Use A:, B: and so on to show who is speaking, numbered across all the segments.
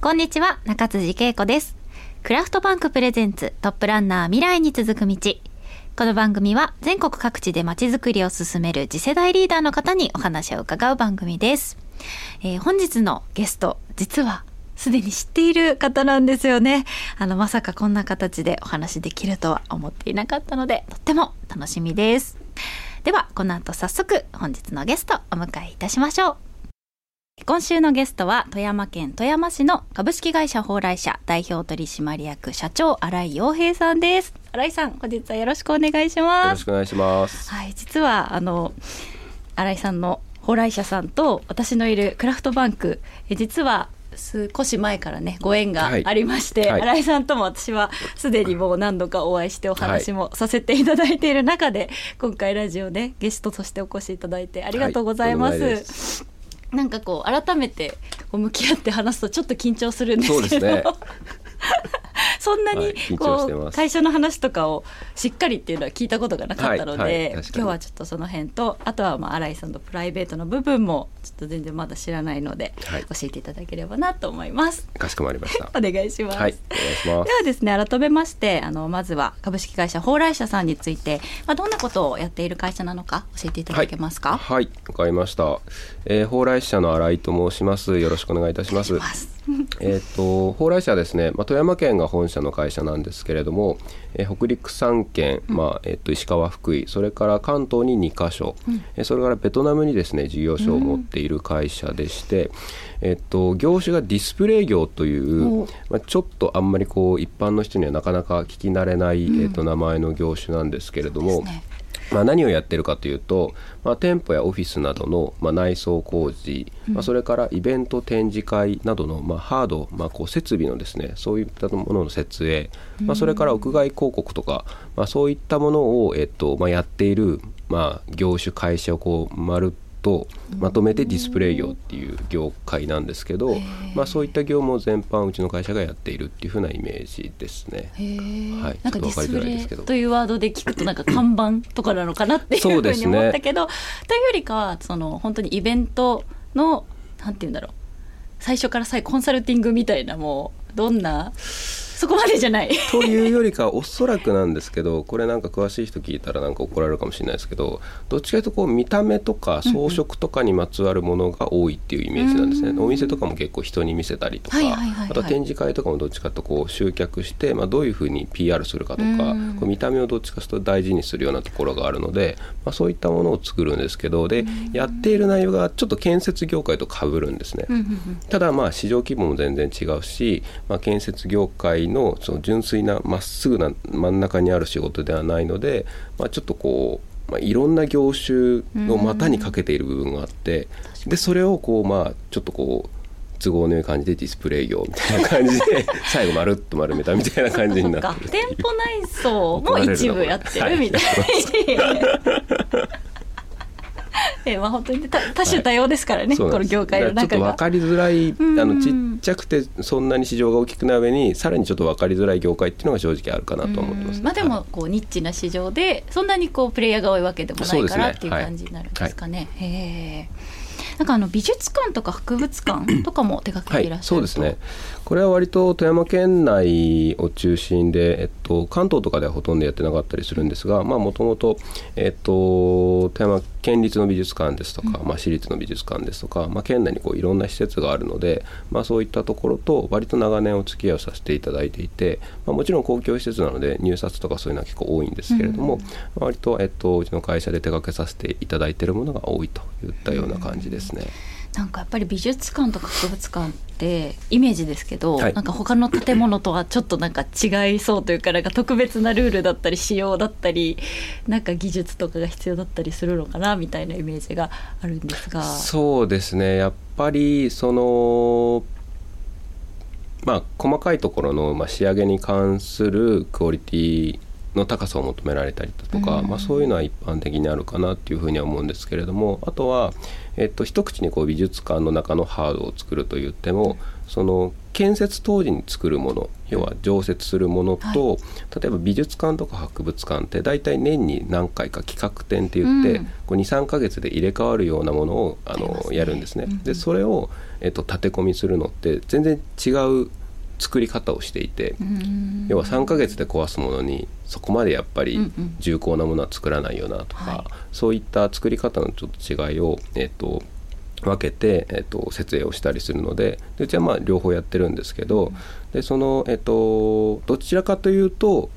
A: こんにちは中辻恵子です。クラフトバンクプレゼンツトップランナー未来に続く道。この番組は全国各地でまちづくりを進める次世代リーダーの方にお話を伺う番組です、えー本日のゲスト実はすでに知っている方なんですよね。あのまさかこんな形でお話できるとは思っていなかったのでとっても楽しみです。ではこの後早速本日のゲストお迎えいたしましょう。今週のゲストは富山県富山市の株式会社蓬莱社代表取締役社長新井洋平さんです。新井さん本日はよろしくお願いし
B: よ
A: ます。
B: ろしくお願いします。
A: はい実はあの新井さんの蓬莱社さんと私のいるクラフトバンクえ実は少し前からねご縁が
B: はい。
A: ありまして、
B: はい。
A: 新井さんとも私はすでにもう何度かお会いしてお話もさせていただいている中で、今回ラジオでゲストとしてお越しいただいてありがとうございます。
B: はいな
A: んかこう改めてこう向き合って話すとちょっと緊張するんですけど。
B: そうですね。
A: そんなにこう
B: ます
A: 会社の話とかをしっかりっていうのは聞いたことがなかったので、
B: はいはい
A: 今日はちょっとその辺とあとはまあ新井さんのプライベートの部分もちょっと全然まだ知らないので、
B: はい
A: 教えていただければなと思います。
B: かしこまりました。
A: お願いします。
B: はい、お願いしま
A: ではですね改めましてあのまずは株式会社蓬莱社さんについて、まあ、どんなことをやっている会社なのか教えていただけますか、
B: はい、わかりました。えー、蓬莱社の新井と申します。よろしくお願いいたします。えっ、と蓬莱社はですね、まあ富山県が本社の会社なんですけれども、えー北陸3県、まあえっ、と石川福井、それから関東に2カ所、えーそれからベトナムにですね事業所を持っている会社でして、えっ、と業種がディスプレイ業という
A: お、
B: まあちょっとあんまりこう一般の人にはなかなか聞き慣れない、えっ、と名前の業種なんですけれども。
A: ですね
B: まあ、何をやってるかというと、まあ、店舗やオフィスなどの、まあ、内装工事、まあ、それからイベント展示会などの、まあ、ハード、まあ、こう設備のですねそういったものの設営、まあ、それから屋外広告とか、まあ、そういったものを、えっとまあ、やっている、まあ、業種会社をこうまるっとまとめてディスプレイ業っていう業界なんですけど、まあ、そういった業務を全般うちの会社がやっているっていうふうなイメージですね。はい。
A: なんかディスプレイというワードで聞くとなんか看板とかなのかなっていうふうに思ったけど、というよりかはその本当にイベントのなんて言うんだろう。最初から最後コンサルティングみたいなもうどんなそこまでじゃない。
B: というよりかおそらくなんですけどこれなんか詳しい人聞いたらなんか怒られるかもしれないですけどどっちかというとこう見た目とか装飾とかにまつわるものが多いっていうイメージなんですね、
A: うん
B: お店とかも結構人に見せたりとか、あとは展示会とかもどっちかとこう集客して、まあ、どういうふうに PR するかとか、
A: うん
B: こう見た目をどっちかというと大事にするようなところがあるので、まあ、そういったものを作るんですけどでやっている内容がちょっと建設業界と被るんですね。ただまあ市場規模も全然違うし、まあ、建設業界のその純粋なまっすぐな真ん中にある仕事ではないので、まあ、ちょっとこう、まあ、いろんな業種の股にかけている部分があってでそれをこうまあちょっとこう都合のいい感じでディスプレイ業みたいな感じで 最後まるっと丸めたみたいな感じにな
A: か
B: ってる。
A: 店舗内装も一部やってるみたい。な。えまあ本当に多多種多様ですからね、この
B: そうなんです。
A: 業界の
B: だからちょっと
A: 中が
B: 分。かりづらい
A: うん。
B: あのちっちゃくてそんなに市場が大きくない上にさらにちょっと分かりづらい業界っていうのが正直あるかなと思ってます、
A: うん。まあで
B: はい
A: もこうニッチな市場でそんなにこうプレイヤーが多いわけでもないからっていう感じになるんですかね。へえ。なんかあの美術館とか博物館とかも手掛け
B: はい
A: ていらっ、しゃると、
B: そうですね。これは割と富山県内を中心で、えっと、関東とかではほとんどやってなかったりするんですが、まあ、もともと、えっと、富山県立の美術館ですとか、まあ、私立の美術館ですとか、まあ、県内にこういろんな施設があるので、まあ、そういったところと割と長年お付き合いをさせていただいていて、まあ、もちろん公共施設なので入札とかそういうのは結構多いんですけれども、割と、えっと、うちの会社で手掛けさせていただいているものが多いといったような感じですね。
A: なんかやっぱり美術館とか博物館ってイメージですけど、
B: はい。
A: なんか他の建物とはちょっとなんか違いそうというかなんか特別なルールだったり仕様だったりなんか技術とかが必要だったりするのかなみたいなイメージがあるんですが。
B: そうですね。やっぱりそのまあ細かいところの、まあ、仕上げに関するクオリティの高さを求められたりだとか、
A: うん。
B: まあ、そういうのは一般的にあるかなっていうふうには思うんですけれどもあとは、えっと、一口にこう美術館の中のハードを作ると言ってもその建設当時に作るもの要は常設するものと、
A: は
B: 例えば美術館とか博物館って大体年に何回か企画展って言って、
A: うん。
B: こう23ヶ月で入れ替わるようなものをあの
A: ね。
B: やるんですね。
A: うん。うん
B: でそれを、えっと、立て込みするのって全然違う作り方をしていて、
A: うん。
B: 要は3ヶ月で壊すものにそこまでやっぱり
A: うんうん。
B: 重厚なものは作らないよなとか、
A: はい。
B: そういった作り方のちょっと違いを、えっと分けて、えっと設営をしたりするのででうちはまあ両方やってるんですけど、でその、えっとどちらかというと、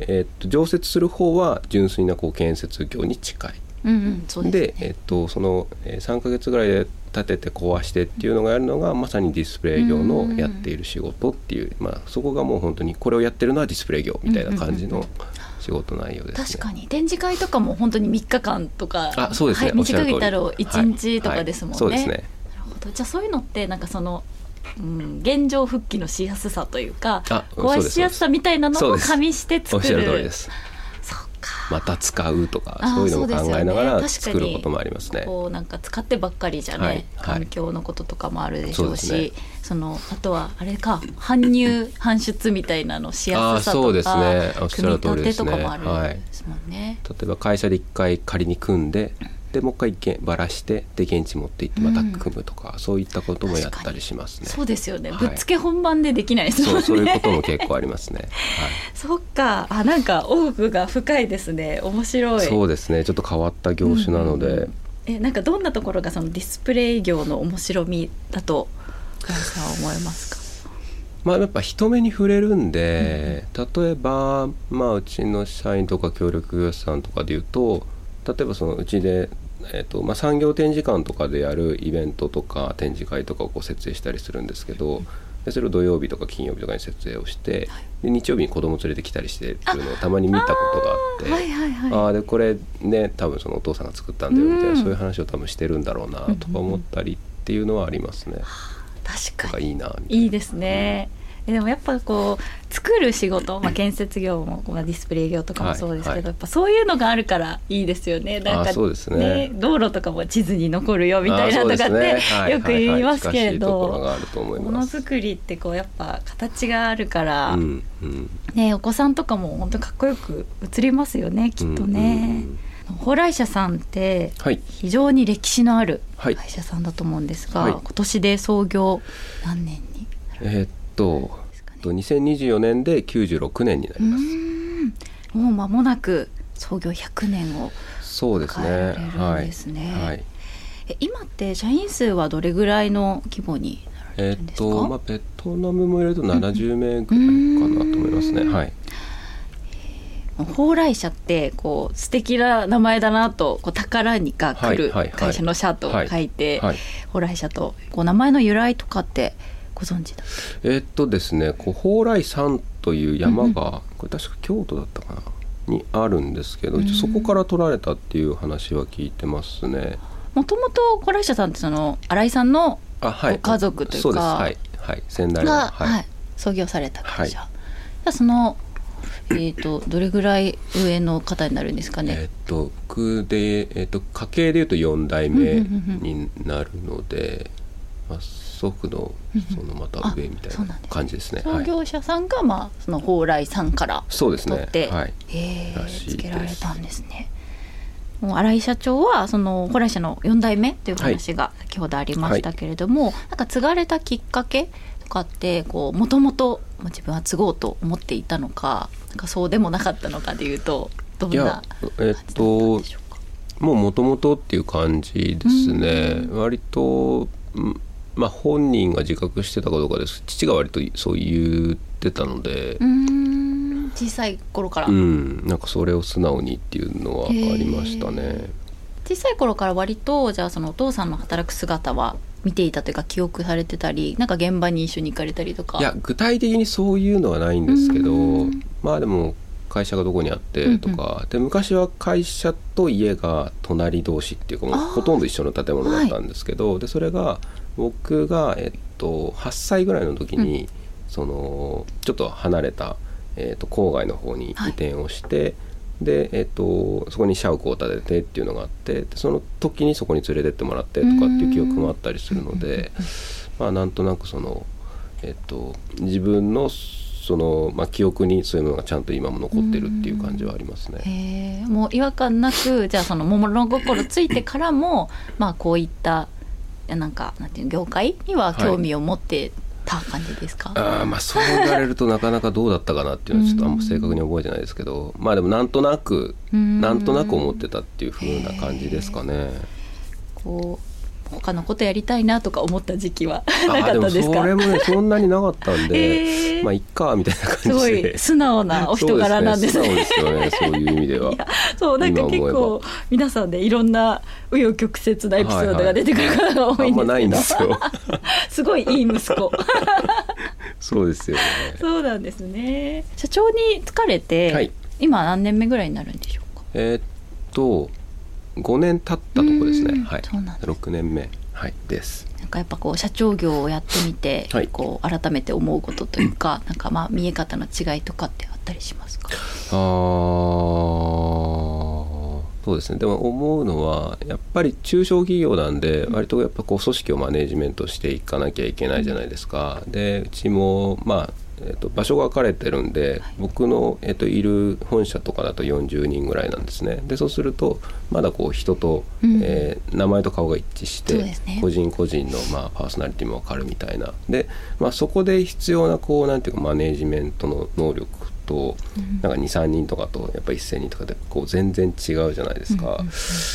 B: えっと常設する方は純粋なこう建設業に近い。
A: うんうん。
B: で
A: ね
B: えっと、そのえー3ヶ月ぐらいで建てて壊してっていうのがやるのがまさにディスプレイ業のやっている仕事っていう、まあ、そこがもう本当にこれをやってるのはディスプレイ業みたいな感じ
A: うんうん
B: の仕事内容ですね。
A: 確かに。展示会とかも本当に3日間とか
B: あそうですね。
A: はい、短く言ったら1日とかですもんね、
B: はいそうですね。
A: なるほど。じゃあそういうのってなんかその、うん、現状復帰のしやすさというか
B: あ
A: 壊しやすさみたいなの
B: そうです。
A: も加味して作る
B: おっしゃる通りですまた使うとかそういうのも考えながら作ることもありますね。
A: こうなんか使ってばっかりじゃね、
B: はいはい。
A: 環境のこととかもあるでしょうし
B: そね。
A: そのあとはあれか搬入搬出みたいなのしやすさとか
B: あーそうですね。
A: 組み
B: る通りですね。
A: 立てとかもある
B: はい。
A: んですもんね。
B: 例えば会社で一回仮に組んででもう一回けばらしてで現地持って行ってまた組むとか、そういったこともやったりしますね。
A: そうですよね、
B: はい。
A: ぶっつけ本番でできないですもんね。
B: そうそういうことも結構ありますね。
A: そっか。あなんか奥が深いですね。面白
B: はい、
A: い
B: そうですね。ちょっと変わった業種なので、
A: うんうんうん。えなんかどんなところがそのディスプレイ業の面白みだと倉石さんは思いますか？
B: まあ、やっぱ人目に触れるんで、例えば、まあ、うちの社員とか協力業者さんとかでいうと例えばそのうちで、えっとまあ、産業展示館とかでやるイベントとか展示会とかをこう設営したりするんですけどでそれを土曜日とか金曜日とかに設営をしてで日曜日に子供連れてきたりしてっていうのをたまに見たことがあって。
A: はいはいはい。
B: ああでこれね多分そのお父さんが作ったんだよみたいな、
A: うん。
B: そういう話を多分してるんだろうなとか思ったりっていうのはありますね。
A: 確かに。
B: なんかいいいな。い
A: いですね、えでもやっぱこう作る仕事、まあ、建設業も、まあ、ディスプレイ業とかもそうですけど、
B: はい。はい
A: やっぱそういうのがあるからいいですよね。なんか
B: あそうですね。
A: 道路とかも地図に残るよみたいなとかって、
B: ね。はい
A: よく言いますけれどもの。づくりってこうやっぱ形があるから、
B: うんうん。
A: ね、お子さんとかも本当かっこよく映りますよねきっと
B: うんうん。
A: ね。蓬莱社さんって
B: はい。
A: 非常に歴史のある
B: はい。
A: 会社さんだと思うんですが、
B: はい。
A: 今年で創業何年に
B: えーっと
A: ね
B: と2024年で96年にな
A: う
B: ります。
A: もう間もなく創業100年を
B: そうですね。
A: 迎えられるん
B: はい
A: ですね
B: はい。
A: え今って社員数はどれぐらいの規模に
B: えっとまあベトナムも入れると70名ぐらいかなと思いますね。
A: うん
B: はい。
A: 蓬莱社ってこう素敵な名前だなとこう宝にが来る会社の社と書いて
B: はい。
A: 蓬莱社とこう名前の由来とかってご存知だ
B: えーっとですね、蓬莱山という山が、これ確か京都だったかな？にあるんですけど、
A: うん
B: そこから取られたっていう話は聞いてますね。
A: もともと蓬莱社さんってその新井さんの。ご家族というか。
B: はい。はい。先代の。
A: が、
B: はい。
A: はい。創業された会社、
B: は
A: じゃあそのえー、とどれぐらい上の方になるんですか
B: え
A: ね、
B: ーっと僕で、えーっと家系でいうと4代目になるので、まあ、祖父のそのまた上みたいな感じですね。
A: 創
B: はい、
A: 業者さんが、まあ、その蓬莱さんから
B: そうですね
A: 取って、。
B: はい。
A: え
B: らしいです
A: つけられたんですね。もう新井社長はその蓬莱社の4代目という話が先ほどありましたけれども、なんか継がれたきっかけとかってこうもともと自分は継ごうと思っていたのかなんかそうでもなかったのかでいうとどんな
B: えーっと
A: でしょうか？
B: もう元々っていう感じですね。
A: う
B: 割とうんまあ本人が自覚してたかどうかです。父が割とそう言ってたので。
A: うー、ん小さい頃から、
B: うん、なんかそれを素直にっていうのはありましたね。
A: へ。小さい頃から割とじゃあそのお父さんの働く姿は見ていたというか記憶されてたりなんか現場に一緒に行かれたりとか。
B: いや具体的にそういうのはないんですけど
A: うん。
B: まあでも会社がどこにあってとか、で昔は会社と家が隣同士っていうかもうほとんど一緒の建物だったんですけど、でそれが僕が、えっと、8歳ぐらいの時に、そのちょっと離れた、えっと、郊外の方に移転をして、で、えっと、そこに社屋を建ててっていうのがあってでその時にそこに連れてってもらってとかっていう記憶もあったりするので、まあなんとなくその、えっと、自分のその、まあ、記憶にそういうものがちゃんと今も残ってるっていう感じはありますね。
A: へえ。もう違和感なくじゃあその物心ついてからもまあこういったなんかなんていうの業界には興味を持ってた感じですか、
B: あーまあそう言われるとなかなかどうだったかなっていうのはちょっとあんま正確に覚えてないですけどまあでもなんとなく
A: うん。
B: なんとなく思ってたっていう風な感じですかね。
A: こう他のことやりたいなとか思った時期は
B: あ
A: なかったですか？
B: それもね そんなになかったんで、
A: へー。
B: まあいっかみたいな
A: す
B: 感じ
A: ごい
B: で。
A: 素直な お人柄なんですね。
B: そうですね素直ですよねそういう意味では。
A: そうなんか結構皆さんでいろんな紆余曲折なエピソードが出てくる方が多いんですけど、
B: あんまないんですよ。
A: すごいいい息子。
B: そうですよね。
A: そうなんですね。社長に疲れて、
B: はい。
A: 今何年目ぐらいになるんでしょうか？
B: えーっと5年経ったとこですね。
A: うん
B: はい。
A: そうなんです
B: 6年目はいです。
A: なんかやっぱこう社長業をやってみて、
B: はい
A: こう改めて思うことというかなんかまあ見え方の違いとかってあったりしますか？
B: あーそうですねでも思うのはやっぱり中小企業なんで割とやっぱこう組織をマネジメントしていかなきゃいけないじゃないですか。でうちもまあえっと場所が分かれてるんで、僕の、えっといる本社とかだと40人ぐらいなんですね。でそうするとまだこう人と、
A: うん。
B: えー名前と顔が一致して、
A: ね。
B: 個人個人の、まあ、パーソナリティも分かるみたいな。で、まあ、そこで必要なこうなんていうかマネジメントの能力と、なんか23人とかとやっぱ1,000人とかでこう全然違うじゃないですか。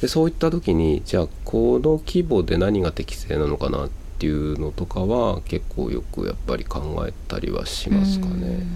B: でそういった時にじゃあこの規模で何が適正なのかなっていうのとかは結構よくやっぱり考えたりはしますかね。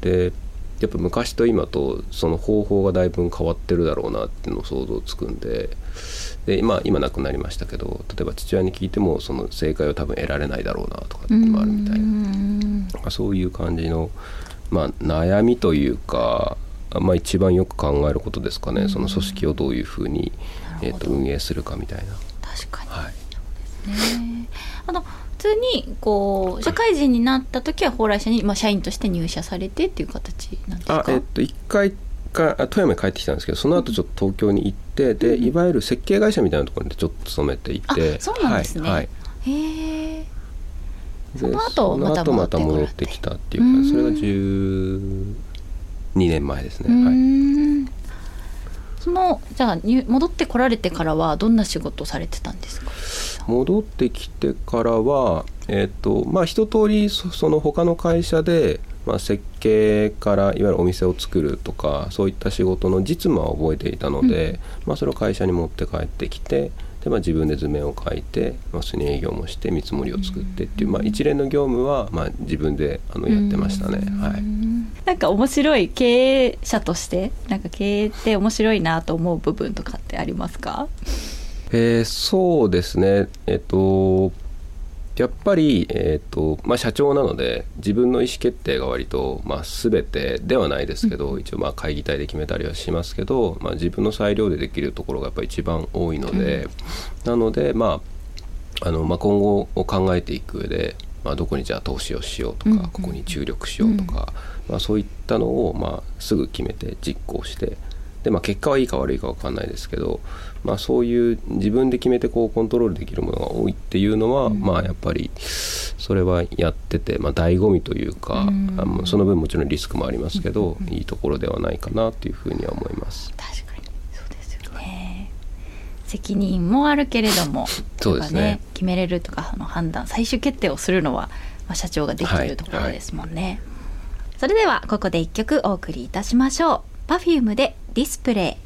B: でやっぱ昔と今とその方法がだいぶ変わってるだろうなっていうのを想像つくんで。で今今亡くなりましたけど例えば父親に聞いてもその正解を多分得られないだろうなとかっていうのもあるみたいな。そういう感じの、まあ、悩みというか、まあ、一番よく考えることですかね、その組織をどういうふうに、えー、と運営するかみたいな。
A: 確かに。
B: はい。
A: ねあの普通にこう社会人になった時は蓬莱社に、まあ、社員として入社されてっていう形なんですか？
B: あえっと一回かあ富山に帰ってきたんですけどその後ちょっと東京に行って、でいわゆる設計会社みたいなところにちょっと勤めてい
A: あ
B: て
A: そうなんですね、
B: はいはい。
A: へえ。
B: で
A: その後
B: その後
A: ま
B: また
A: た戻っ
B: ててきたっていうか
A: うん
B: それが12年前です
A: う
B: ね、はい、
A: そのじゃあ入戻ってこられてからはどんな仕事をされてたんですか？
B: 戻ってきてからはえっ、とまあ一通りそその他の会社で、まあ、設計からいわゆるお店を作るとかそういった仕事の実務は覚えていたので、まあ、それを会社に持って帰ってきてで、まあ、自分で図面を描いて、まあ、普通に営業もして見積もりを作ってっていう、まあ、一連の業務は、まあ、自分であのやってましたね。はい。
A: なんか面白い経営者としてなんか経営って面白いなと思う部分とかってありますか？
B: えーそうですね。えっとやっぱり、えっとまあ、社長なので自分の意思決定が割と、まあ、全てではないですけど、一応まあ会議体で決めたりはしますけど、まあ、自分の裁量でできるところがやっぱり一番多いので、なので、まああのまあ、今後を考えていく上で、まあ、どこにじゃあ投資をしようとか、
A: うん。
B: ここに注力しようとか、まあ、そういったのを、まあ、すぐ決めて実行してで、まあ、結果はいいか悪いか分かんないですけど、まあ、そういう自分で決めてこうコントロールできるものが多いっていうのは、まあ、やっぱりそれはやってて、まあ、醍醐味というか、
A: うん。
B: あのその分もちろんリスクもありますけど、いいところではないかなっていうふうには思います。
A: 確かに。そうですよね。責任もあるけれども
B: そうですね。
A: 決めれるとかあの判断最終決定をするのは、まあ、社長ができているところですもんね、それではここで一曲お送りいたしましょう。Perfume でディスプレイ。